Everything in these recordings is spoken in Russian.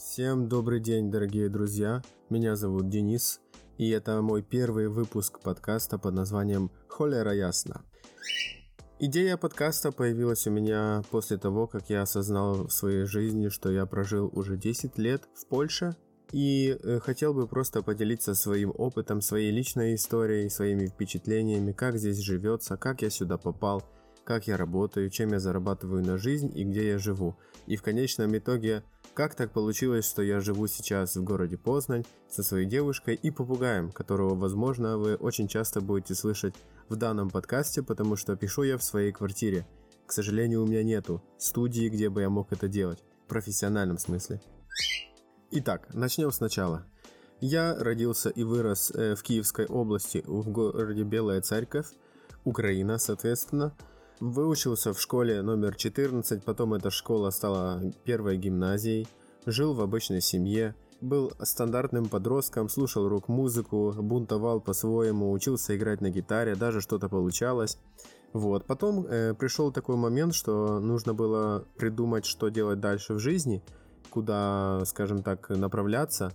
Всем добрый день, дорогие друзья. Меня зовут Денис, и это мой первый выпуск подкаста под названием «Холера ясно». Идея подкаста появилась у меня после того, как я осознал в своей жизни, что я прожил уже 10 лет в Польше, и э, хотел бы просто поделиться своим опытом, своей личной историей, своими впечатлениями, как здесь живется, как я сюда попал, как я работаю, чем я зарабатываю на жизнь и где я живу. И в конечном итоге как так получилось, что я живу сейчас в городе Познань со своей девушкой и попугаем, которого, возможно, вы очень часто будете слышать в данном подкасте, потому что пишу я в своей квартире. К сожалению, у меня нету студии, где бы я мог это делать, в профессиональном смысле. Итак, начнем сначала. Я родился и вырос э, в Киевской области, в городе Белая Церковь, Украина, соответственно – Выучился в школе номер 14, потом эта школа стала первой гимназией. Жил в обычной семье, был стандартным подростком, слушал рок-музыку, бунтовал по-своему, учился играть на гитаре, даже что-то получалось. Вот. Потом э, пришел такой момент, что нужно было придумать, что делать дальше в жизни, куда, скажем так, направляться,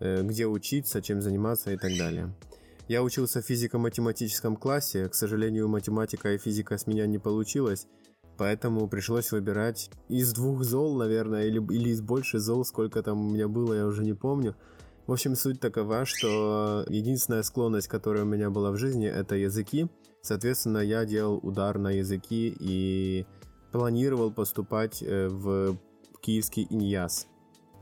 э, где учиться, чем заниматься и так далее. Я учился в физико-математическом классе, к сожалению, математика и физика с меня не получилось, поэтому пришлось выбирать из двух зол, наверное, или, или из больше зол, сколько там у меня было, я уже не помню. В общем, суть такова, что единственная склонность, которая у меня была в жизни, это языки. Соответственно, я делал удар на языки и планировал поступать э, в киевский ИНьЯС.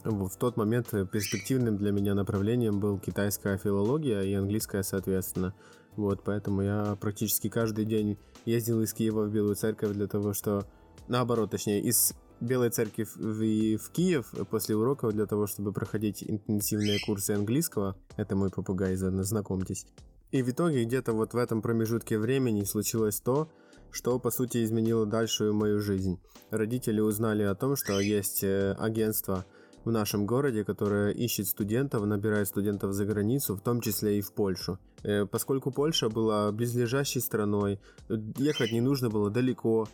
В тот момент перспективным для меня направлением был китайская филология и английская, соответственно. Вот, поэтому я практически каждый день ездил из Киева в Белую Церковь для того, что... Наоборот, точнее, из Белой Церкви в, в Киев после уроков для того, чтобы проходить интенсивные курсы английского. Это мой попугай, знакомьтесь. И в итоге где-то вот в этом промежутке времени случилось то, что по сути изменило дальшую мою жизнь. Родители узнали о том, что есть э, агентство в нашем городе, которая ищет студентов, набирает студентов за границу, в том числе и в Польшу. Э, поскольку Польша была близлежащей страной, ехать не нужно было далеко,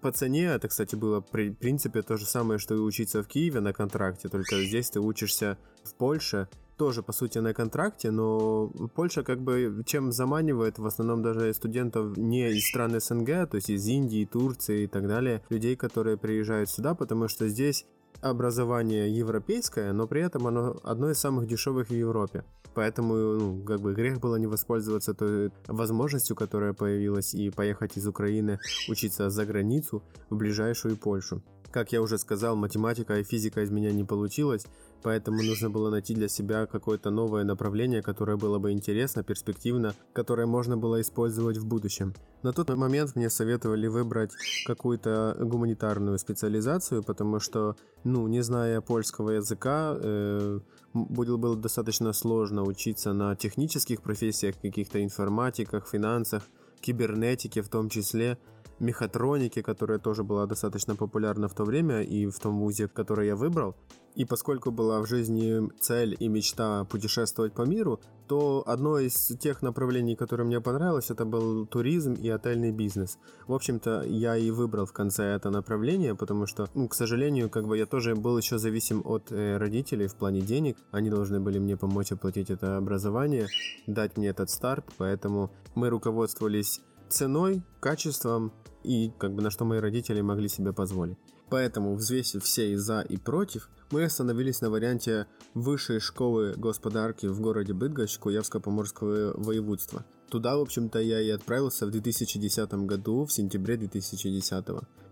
по цене это, кстати, было в принципе то же самое, что и учиться в Киеве на контракте, только здесь ты учишься в Польше, тоже, по сути, на контракте, но Польша как бы чем заманивает в основном даже студентов не из стран СНГ, то есть из Индии, Турции и так далее, людей, которые приезжают сюда, потому что здесь образование европейское, но при этом оно одно из самых дешевых в Европе. Поэтому, ну, как бы грех было не воспользоваться той возможностью, которая появилась, и поехать из Украины учиться за границу в ближайшую Польшу. Как я уже сказал, математика и физика из меня не получилось, поэтому нужно было найти для себя какое-то новое направление, которое было бы интересно, перспективно, которое можно было использовать в будущем. На тот момент мне советовали выбрать какую-то гуманитарную специализацию, потому что, ну, не зная польского языка, э, было достаточно сложно учиться на технических профессиях, каких-то информатиках, финансах, кибернетике в том числе – мехатроники, которая тоже была достаточно популярна в то время и в том вузе, который я выбрал. И поскольку была в жизни цель и мечта путешествовать по миру, то одно из тех направлений, которое мне понравилось, это был туризм и отельный бизнес. В общем-то, я и выбрал в конце это направление, потому что, ну, к сожалению, как бы я тоже был еще зависим от э, родителей в плане денег. Они должны были мне помочь оплатить это образование, дать мне этот старт, поэтому мы руководствовались ценой, качеством и как бы на что мои родители могли себе позволить. Поэтому, взвесив все и за, и против, мы остановились на варианте высшей школы господарки в городе Быдгощ Куявско-Поморского воеводства. Туда, в общем-то, я и отправился в 2010 году, в сентябре 2010.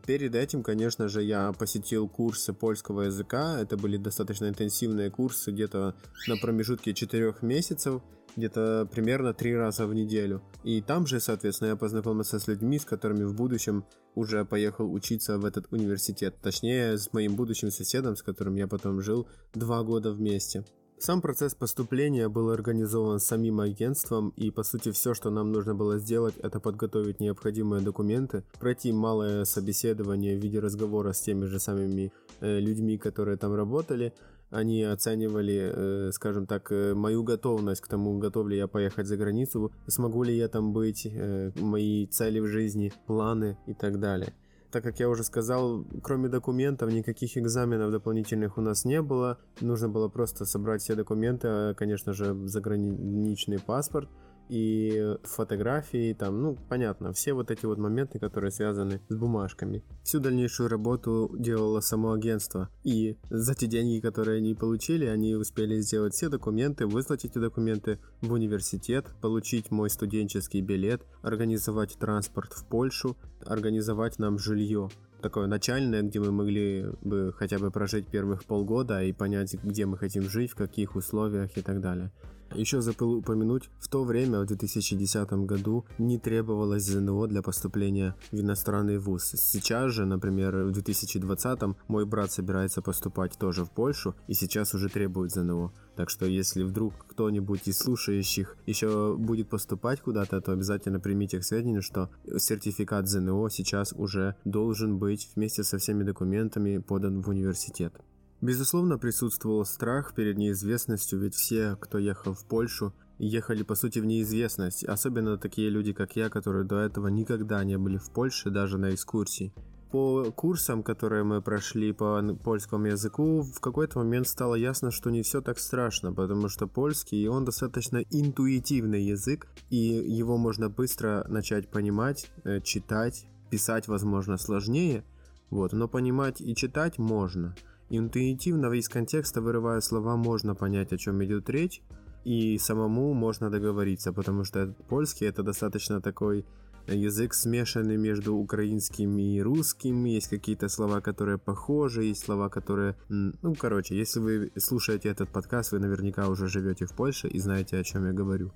Перед этим, конечно же, я посетил курсы польского языка. Это были достаточно интенсивные курсы, где-то на промежутке 4 месяцев где-то примерно три раза в неделю. И там же, соответственно, я познакомился с людьми, с которыми в будущем уже поехал учиться в этот университет. Точнее, с моим будущим соседом, с которым я потом жил два года вместе. Сам процесс поступления был организован самим агентством, и по сути все, что нам нужно было сделать, это подготовить необходимые документы, пройти малое собеседование в виде разговора с теми же самыми э, людьми, которые там работали, они оценивали, э, скажем так, э, мою готовность к тому, готов ли я поехать за границу, смогу ли я там быть, мои цели в жизни, планы и так далее. Так как я уже сказал, кроме документов, никаких экзаменов дополнительных у нас не было. Нужно было просто собрать все документы, а, конечно же, заграничный паспорт и фотографии, там, ну, понятно, все вот эти вот моменты, которые связаны с бумажками. Всю дальнейшую работу делало само агентство. И за те деньги, которые они получили, они успели сделать все документы, выслать эти документы в университет, получить мой студенческий билет, организовать транспорт в Польшу, организовать нам жилье такое начальное, где мы могли бы хотя бы прожить первых полгода и понять, где мы хотим жить, в каких условиях и так далее. Еще забыл упомянуть, в то время, в 2010 году, не требовалось ЗНО для поступления в иностранный вуз. Сейчас же, например, в 2020 мой брат собирается поступать тоже в Польшу, и сейчас уже требует ЗНО. Так что если вдруг кто-нибудь из слушающих еще будет поступать куда-то, то обязательно примите к сведению, что сертификат ЗНО сейчас уже должен быть вместе со всеми документами подан в университет. Безусловно, присутствовал страх перед неизвестностью, ведь все, кто ехал в Польшу, ехали по сути в неизвестность, особенно такие люди, как я, которые до этого никогда не были в Польше, даже на экскурсии. По курсам, которые мы прошли по польскому языку, в какой-то момент стало ясно, что не все так страшно, потому что польский, он достаточно интуитивный язык, и его можно быстро начать понимать, э, читать, писать, возможно, сложнее, вот, но понимать и читать можно – Интуитивно из контекста вырывая слова можно понять, о чем идет речь, и самому можно договориться, потому что польский это достаточно такой язык смешанный между украинским и русским, есть какие-то слова, которые похожи, есть слова, которые... Ну, короче, если вы слушаете этот подкаст, вы наверняка уже живете в Польше и знаете, о чем я говорю.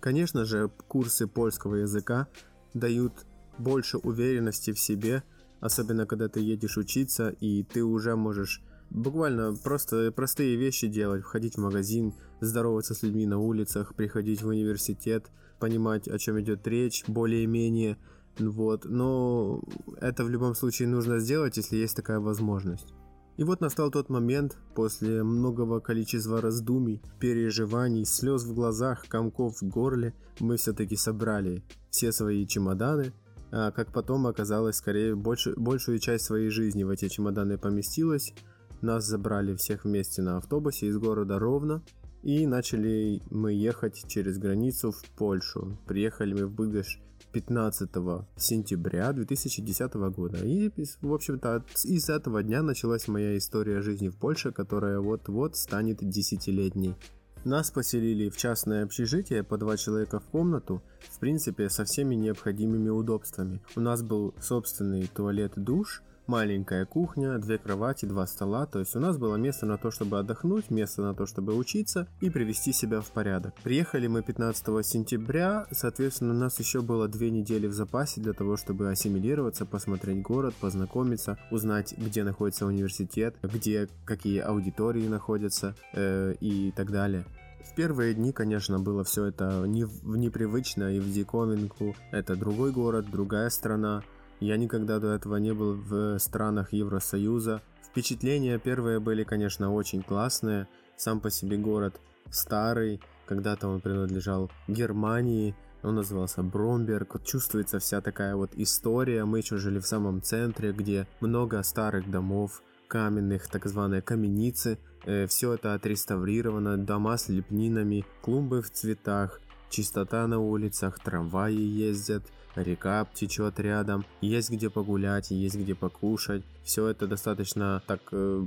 Конечно же, курсы польского языка дают больше уверенности в себе, Особенно, когда ты едешь учиться, и ты уже можешь буквально просто простые вещи делать. Входить в магазин, здороваться с людьми на улицах, приходить в университет, понимать, о чем идет речь, более-менее. Вот. Но это в любом случае нужно сделать, если есть такая возможность. И вот настал тот момент, после многого количества раздумий, переживаний, слез в глазах, комков в горле, мы все-таки собрали все свои чемоданы, а, как потом оказалось, скорее больше, большую часть своей жизни в эти чемоданы поместилась. Нас забрали всех вместе на автобусе из города Ровно, и начали мы ехать через границу в Польшу. Приехали мы в Быгаш 15 сентября 2010 года. И, в общем-то, из этого дня началась моя история жизни в Польше, которая вот-вот станет десятилетней. Нас поселили в частное общежитие по два человека в комнату, в принципе со всеми необходимыми удобствами. У нас был собственный туалет-душ, маленькая кухня, две кровати, два стола, то есть у нас было место на то, чтобы отдохнуть, место на то, чтобы учиться и привести себя в порядок. Приехали мы 15 сентября, соответственно, у нас еще было две недели в запасе для того, чтобы ассимилироваться, посмотреть город, познакомиться, узнать, где находится университет, где какие аудитории находятся э, и так далее. В первые дни, конечно, было все это не, непривычно и в диковинку. Это другой город, другая страна. Я никогда до этого не был в странах Евросоюза. Впечатления первые были, конечно, очень классные. Сам по себе город старый, когда-то он принадлежал Германии, он назывался Бромберг. Вот чувствуется вся такая вот история. Мы еще жили в самом центре, где много старых домов, каменных, так званые каменицы. Э, все это отреставрировано, дома с лепнинами, клумбы в цветах, чистота на улицах, трамваи ездят, река течет рядом, есть где погулять, есть где покушать. Все это достаточно так э,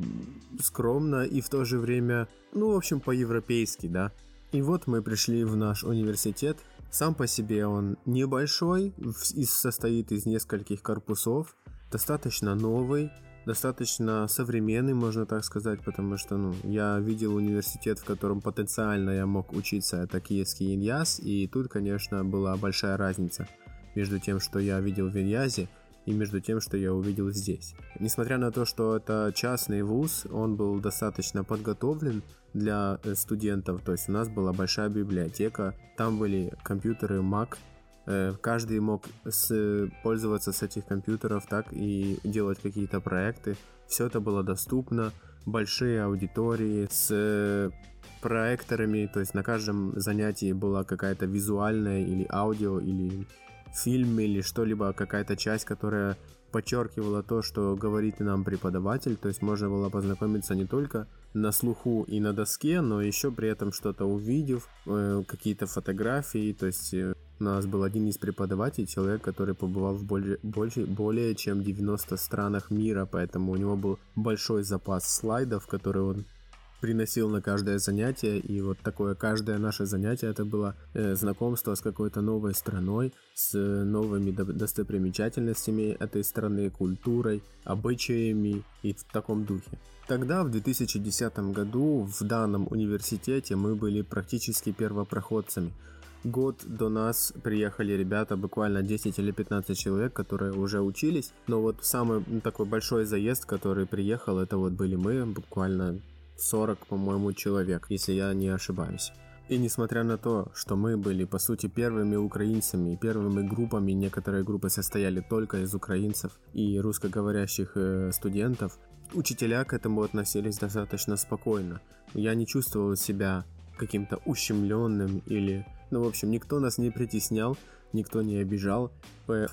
скромно и в то же время, ну, в общем, по-европейски, да. И вот мы пришли в наш университет. Сам по себе он небольшой, состоит из нескольких корпусов, достаточно новый, достаточно современный, можно так сказать, потому что ну, я видел университет, в котором потенциально я мог учиться, это Киевский Иньяс, и тут, конечно, была большая разница между тем, что я видел в Иньязе, и между тем, что я увидел здесь. Несмотря на то, что это частный вуз, он был достаточно подготовлен для э, студентов, то есть у нас была большая библиотека, там были компьютеры Mac, каждый мог с, пользоваться с этих компьютеров так и делать какие-то проекты. Все это было доступно, большие аудитории с э, проекторами, то есть на каждом занятии была какая-то визуальная или аудио или фильм или что-либо, какая-то часть, которая подчеркивало то, что говорит нам преподаватель, то есть можно было познакомиться не только на слуху и на доске, но еще при этом что-то увидев, э, какие-то фотографии, то есть э, у нас был один из преподавателей, человек, который побывал в более, больше, более чем 90 странах мира, поэтому у него был большой запас слайдов, которые он приносил на каждое занятие, и вот такое каждое наше занятие это было э, знакомство с какой-то новой страной, с новыми достопримечательностями этой страны, культурой, обычаями и в таком духе. Тогда, в 2010 году, в данном университете мы были практически первопроходцами. Год до нас приехали ребята, буквально 10 или 15 человек, которые уже учились. Но вот самый такой большой заезд, который приехал, это вот были мы, буквально 40, по-моему, человек, если я не ошибаюсь. И несмотря на то, что мы были по сути первыми украинцами, первыми группами, некоторые группы состояли только из украинцев и русскоговорящих э, студентов, учителя к этому относились достаточно спокойно. Я не чувствовал себя каким-то ущемленным или... Ну, в общем, никто нас не притеснял, никто не обижал.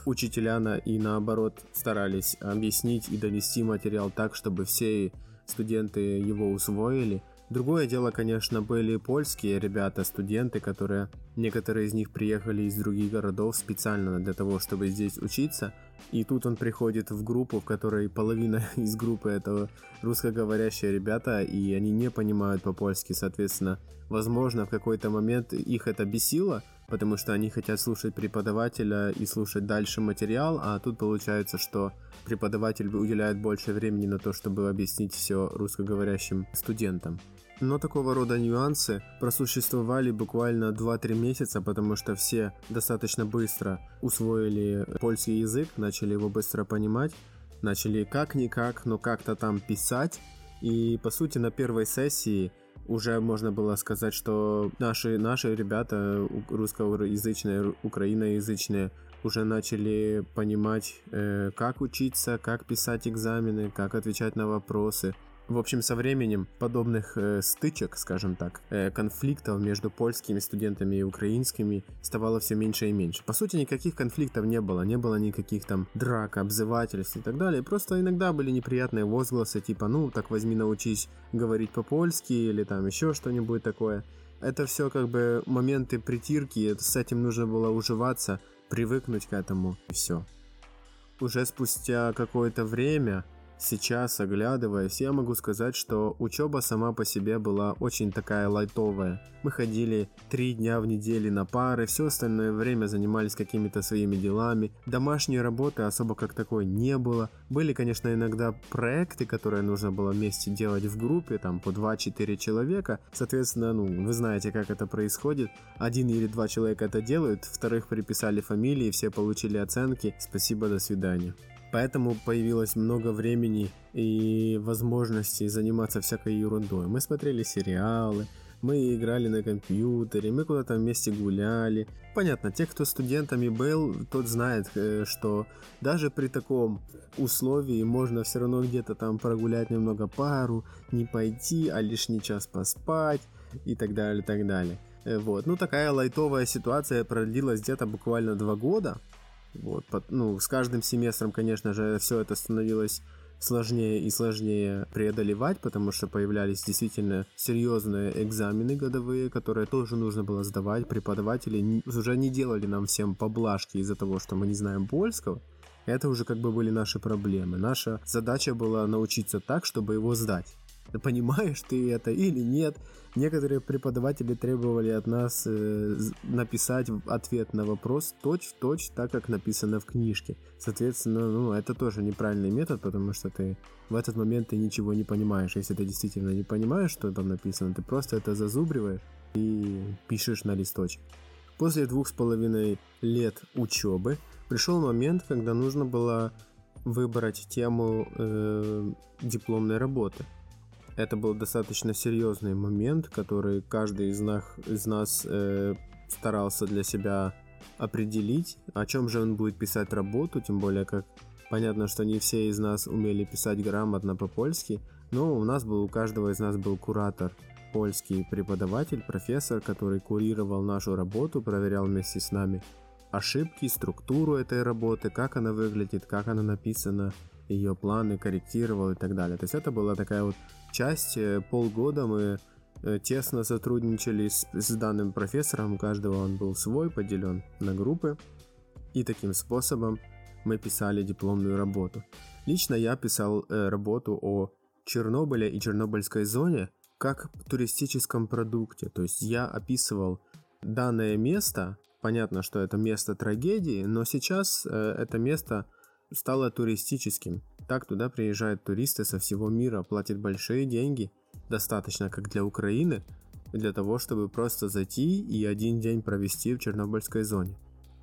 Учителя на и наоборот старались объяснить и донести материал так, чтобы все студенты его усвоили. Другое дело, конечно, были польские ребята, студенты, которые, некоторые из них приехали из других городов специально для того, чтобы здесь учиться. И тут он приходит в группу, в которой половина из группы это русскоговорящие ребята, и они не понимают по-польски, соответственно, возможно, в какой-то момент их это бесило, потому что они хотят слушать преподавателя и слушать дальше материал, а тут получается, что преподаватель уделяет больше времени на то, чтобы объяснить все русскоговорящим студентам. Но такого рода нюансы просуществовали буквально 2-3 месяца, потому что все достаточно быстро усвоили польский язык, начали его быстро понимать, начали как-никак, но как-то там писать. И по сути на первой сессии уже можно было сказать, что наши, наши ребята русскоязычные, украиноязычные уже начали понимать, э, как учиться, как писать экзамены, как отвечать на вопросы. В общем, со временем подобных э, стычек, скажем так, э, конфликтов между польскими студентами и украинскими ставало все меньше и меньше. По сути, никаких конфликтов не было, не было никаких там драк, обзывательств и так далее. Просто иногда были неприятные возгласы, типа, ну, так возьми научись говорить по-польски или там еще что-нибудь такое. Это все как бы моменты притирки, с этим нужно было уживаться, привыкнуть к этому и все. Уже спустя какое-то время Сейчас, оглядываясь, я могу сказать, что учеба сама по себе была очень такая лайтовая. Мы ходили три дня в неделю на пары, все остальное время занимались какими-то своими делами. Домашней работы особо как такой не было. Были, конечно, иногда проекты, которые нужно было вместе делать в группе, там по 2-4 человека. Соответственно, ну, вы знаете, как это происходит. Один или два человека это делают, вторых приписали фамилии, все получили оценки. Спасибо, до свидания. Поэтому появилось много времени и возможностей заниматься всякой ерундой. Мы смотрели сериалы, мы играли на компьютере, мы куда-то вместе гуляли. Понятно, те, кто студентами был, тот знает, э, что даже при таком условии можно все равно где-то там прогулять немного пару, не пойти, а лишний час поспать и так далее, так далее. Э, вот. Ну, такая лайтовая ситуация продлилась где-то буквально два года. Вот, под, ну, с каждым семестром, конечно же, все это становилось сложнее и сложнее преодолевать, потому что появлялись действительно серьезные экзамены годовые, которые тоже нужно было сдавать. Преподаватели уже не делали нам всем поблажки из-за того, что мы не знаем польского. Это уже как бы были наши проблемы. Наша задача была научиться так, чтобы его сдать понимаешь ты это или нет. Некоторые преподаватели требовали от нас э, написать ответ на вопрос точь-в-точь так, как написано в книжке. Соответственно, ну, это тоже неправильный метод, потому что ты в этот момент ты ничего не понимаешь. Если ты действительно не понимаешь, что там написано, ты просто это зазубриваешь и пишешь на листочек. После двух с половиной лет учебы пришел момент, когда нужно было выбрать тему э, дипломной работы. Это был достаточно серьезный момент, который каждый из нас, из нас э, старался для себя определить, о чем же он будет писать работу, тем более как понятно, что не все из нас умели писать грамотно по-польски, но у нас был, у каждого из нас был куратор, польский преподаватель, профессор, который курировал нашу работу, проверял вместе с нами ошибки, структуру этой работы, как она выглядит, как она написана, ее планы корректировал и так далее. То есть это была такая вот часть, э, полгода мы э, тесно сотрудничали с, с данным профессором, у каждого он был свой, поделен на группы, и таким способом мы писали дипломную работу. Лично я писал э, работу о Чернобыле и Чернобыльской зоне как туристическом продукте, то есть я описывал данное место, понятно, что это место трагедии, но сейчас э, это место стало туристическим. Так туда приезжают туристы со всего мира, платят большие деньги, достаточно как для Украины, для того, чтобы просто зайти и один день провести в Чернобыльской зоне.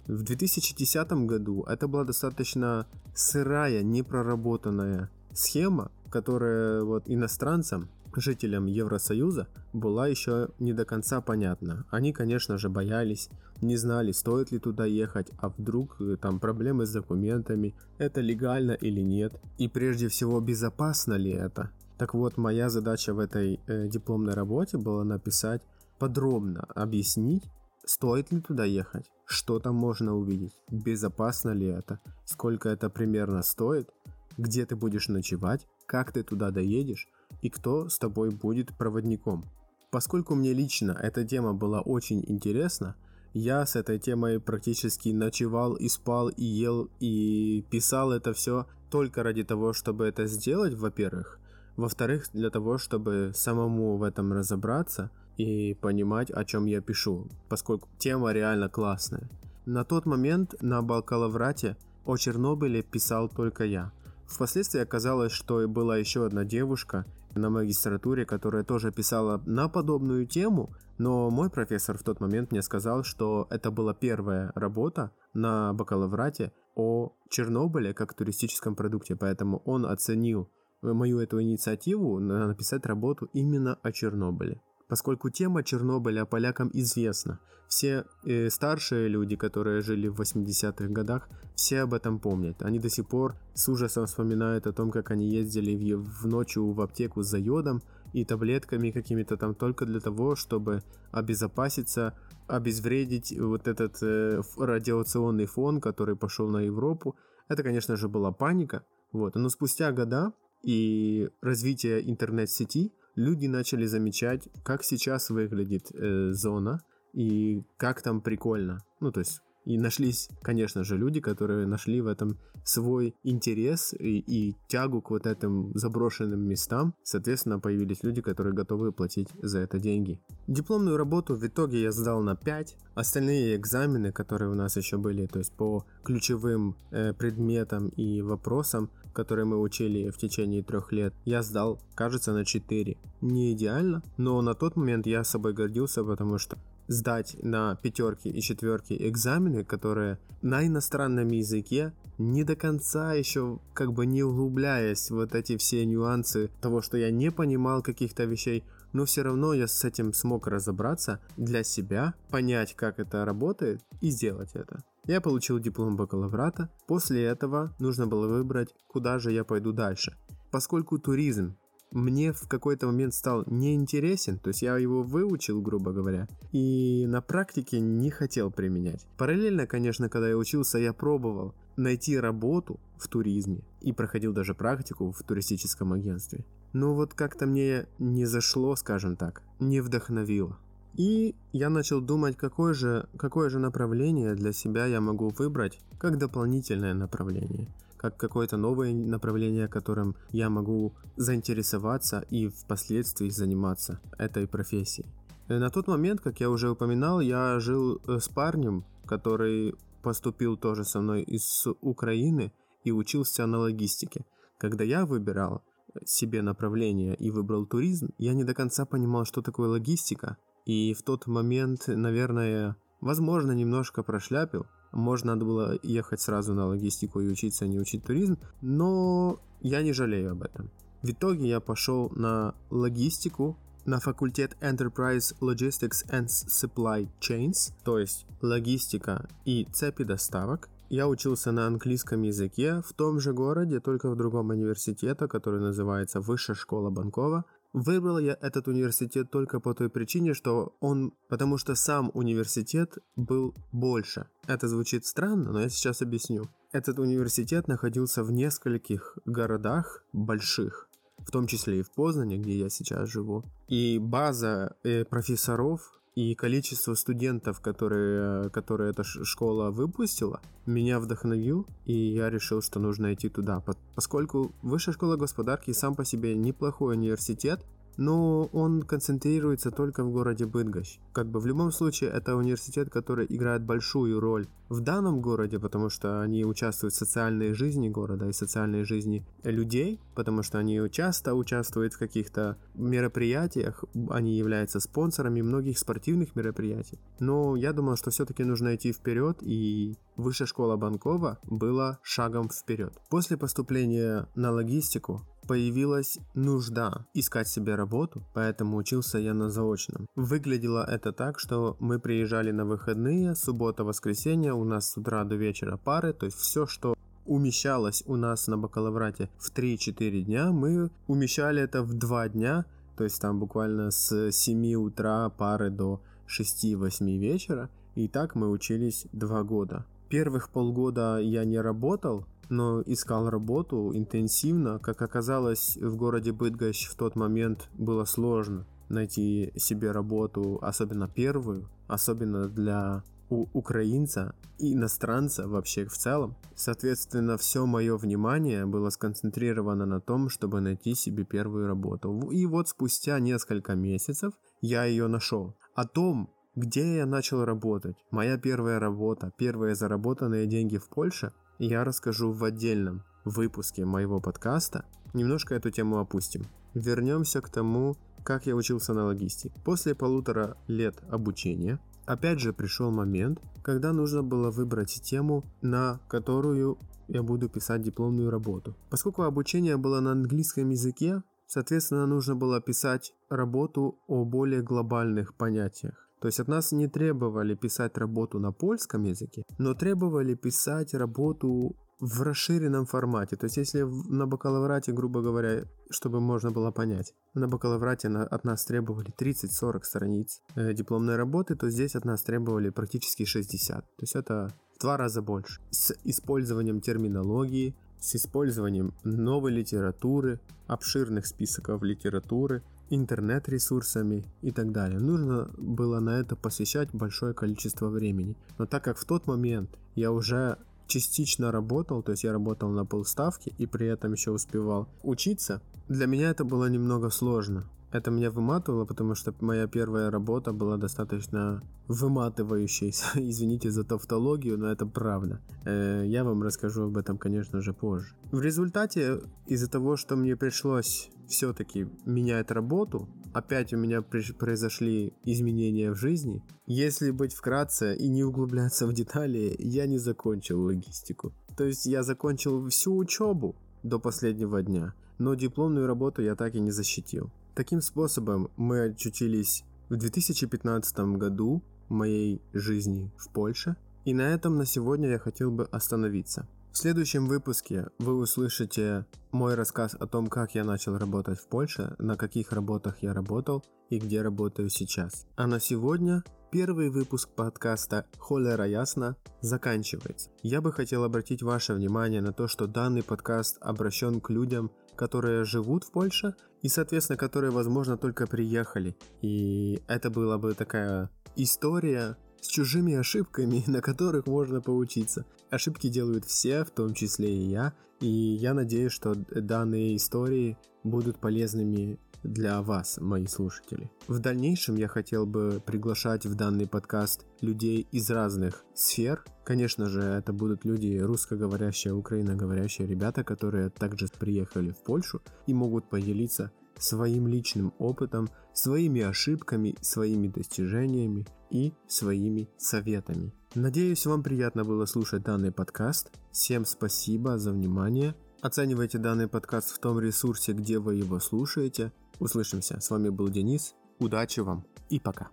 В 2010 году это была достаточно сырая, непроработанная схема, которая вот иностранцам, жителям Евросоюза, была еще не до конца понятна. Они, конечно же, боялись, не знали, стоит ли туда ехать, а вдруг э, там проблемы с документами, это легально или нет, и прежде всего безопасно ли это. Так вот, моя задача в этой э, дипломной работе была написать подробно, объяснить, стоит ли туда ехать, что там можно увидеть, безопасно ли это, сколько это примерно стоит, где ты будешь ночевать, как ты туда доедешь и кто с тобой будет проводником. Поскольку мне лично эта тема была очень интересна, я с этой темой практически ночевал и спал и ел и писал это все только ради того, чтобы это сделать, во-первых. Во-вторых, для того, чтобы самому в этом разобраться и понимать, о чем я пишу, поскольку тема реально классная. На тот момент на бакалаврате о Чернобыле писал только я. Впоследствии оказалось, что была еще одна девушка на магистратуре, которая тоже писала на подобную тему, но мой профессор в тот момент мне сказал, что это была первая работа на бакалаврате о Чернобыле как туристическом продукте, поэтому он оценил мою эту инициативу написать работу именно о Чернобыле. Поскольку тема Чернобыля полякам известна, все э, старшие люди, которые жили в 80-х годах, все об этом помнят. Они до сих пор с ужасом вспоминают о том, как они ездили в, в ночью в аптеку за йодом и таблетками какими-то там только для того, чтобы обезопаситься, обезвредить вот этот э, радиационный фон, который пошел на Европу. Это, конечно же, была паника. Вот. Но спустя года и развитие интернет-сети люди начали замечать, как сейчас выглядит э, зона и как там прикольно. Ну, то есть и нашлись, конечно же, люди, которые нашли в этом свой интерес и, и тягу к вот этим заброшенным местам. Соответственно, появились люди, которые готовы платить за это деньги. Дипломную работу в итоге я сдал на 5. Остальные экзамены, которые у нас еще были, то есть по ключевым э, предметам и вопросам, которые мы учили в течение трех лет, я сдал, кажется, на 4. Не идеально, но на тот момент я собой гордился, потому что сдать на пятерки и четверки экзамены, которые на иностранном языке, не до конца еще как бы не углубляясь вот эти все нюансы того, что я не понимал каких-то вещей, но все равно я с этим смог разобраться для себя, понять, как это работает и сделать это. Я получил диплом бакалаврата. После этого нужно было выбрать, куда же я пойду дальше. Поскольку туризм мне в какой-то момент стал неинтересен, то есть я его выучил, грубо говоря, и на практике не хотел применять. Параллельно, конечно, когда я учился, я пробовал найти работу в туризме и проходил даже практику в туристическом агентстве. Но вот как-то мне не зашло, скажем так, не вдохновило. И я начал думать, какое же, какое же направление для себя я могу выбрать как дополнительное направление как какое-то новое направление, которым я могу заинтересоваться и впоследствии заниматься этой профессией. Э, на тот момент, как я уже упоминал, я жил э, с парнем, который поступил тоже со мной из Украины и учился на логистике. Когда я выбирал себе направление и выбрал туризм, я не до конца понимал, что такое логистика. И в тот момент, наверное, возможно, немножко прошляпил, может, надо было ехать сразу на логистику и учиться, а не учить туризм, но я не жалею об этом. В итоге я пошел на логистику, на факультет Enterprise Logistics and Supply Chains, то есть логистика и цепи доставок. Я учился на английском языке в том же городе, только в другом университете, который называется Высшая школа Банкова. Выбрал я этот университет только по той причине, что он, потому что сам университет был больше. Это звучит странно, но я сейчас объясню. Этот университет находился в нескольких городах больших, в том числе и в Познане, где я сейчас живу. И база э, профессоров и количество студентов, которые, которые эта школа выпустила, меня вдохновил, и я решил, что нужно идти туда. Поскольку Высшая школа господарки сам по себе неплохой университет, но он концентрируется только в городе Быдгощ. Как бы в любом случае это университет, который играет большую роль в данном городе, потому что они участвуют в социальной жизни города и социальной жизни людей, потому что они часто участвуют в каких-то мероприятиях, они являются спонсорами многих спортивных мероприятий. Но я думал, что все-таки нужно идти вперед, и Высшая школа Банкова была шагом вперед. После поступления на логистику появилась нужда искать себе работу, поэтому учился я на заочном. Выглядело это так, что мы приезжали на выходные, суббота, воскресенье, у нас с утра до вечера пары, то есть все, что умещалось у нас на бакалаврате в 3-4 дня, мы умещали это в 2 дня, то есть там буквально с 7 утра пары до 6-8 вечера, и так мы учились 2 года. Первых полгода я не работал, но искал работу интенсивно. Как оказалось, в городе Быдгощ в тот момент было сложно найти себе работу, особенно первую, особенно для у украинца иностранца вообще в целом. Соответственно, все мое внимание было сконцентрировано на том, чтобы найти себе первую работу. И вот спустя несколько месяцев я ее нашел. О том, где я начал работать, моя первая работа, первые заработанные деньги в Польше, я расскажу в отдельном выпуске моего подкаста. Немножко эту тему опустим. Вернемся к тому, как я учился на логистике. После полутора лет обучения, опять же пришел момент, когда нужно было выбрать тему, на которую я буду писать дипломную работу. Поскольку обучение было на английском языке, соответственно, нужно было писать работу о более глобальных понятиях. То есть от нас не требовали писать работу на польском языке, но требовали писать работу в расширенном формате. То есть если на бакалаврате, грубо говоря, чтобы можно было понять, на бакалаврате от нас требовали 30-40 страниц э, дипломной работы, то здесь от нас требовали практически 60. То есть это в два раза больше. С использованием терминологии, с использованием новой литературы, обширных списков литературы, интернет-ресурсами и так далее. Нужно было на это посвящать большое количество времени. Но так как в тот момент я уже частично работал, то есть я работал на полставки и при этом еще успевал учиться, для меня это было немного сложно. Это меня выматывало, потому что моя первая работа была достаточно выматывающей. Извините за тавтологию, но это правда. Э, я вам расскажу об этом, конечно же, позже. В результате, из-за того, что мне пришлось все-таки менять работу, опять у меня произошли изменения в жизни. Если быть вкратце и не углубляться в детали, я не закончил логистику. То есть я закончил всю учебу до последнего дня, но дипломную работу я так и не защитил. Таким способом мы очутились в 2015 году моей жизни в Польше, и на этом на сегодня я хотел бы остановиться. В следующем выпуске вы услышите мой рассказ о том, как я начал работать в Польше, на каких работах я работал и где работаю сейчас. А на сегодня первый выпуск подкаста «Холера ясно» заканчивается. Я бы хотел обратить ваше внимание на то, что данный подкаст обращен к людям, которые живут в Польше и, соответственно, которые, возможно, только приехали. И это была бы такая история с чужими ошибками, на которых можно поучиться. Ошибки делают все, в том числе и я, и я надеюсь, что данные истории будут полезными для вас, мои слушатели. В дальнейшем я хотел бы приглашать в данный подкаст людей из разных сфер. Конечно же, это будут люди русскоговорящие, украиноговорящие ребята, которые также приехали в Польшу и могут поделиться своим личным опытом, своими ошибками, своими достижениями и своими советами. Надеюсь, вам приятно было слушать данный подкаст. Всем спасибо за внимание. Оценивайте данный подкаст в том ресурсе, где вы его слушаете. Услышимся. С вами был Денис. Удачи вам и пока.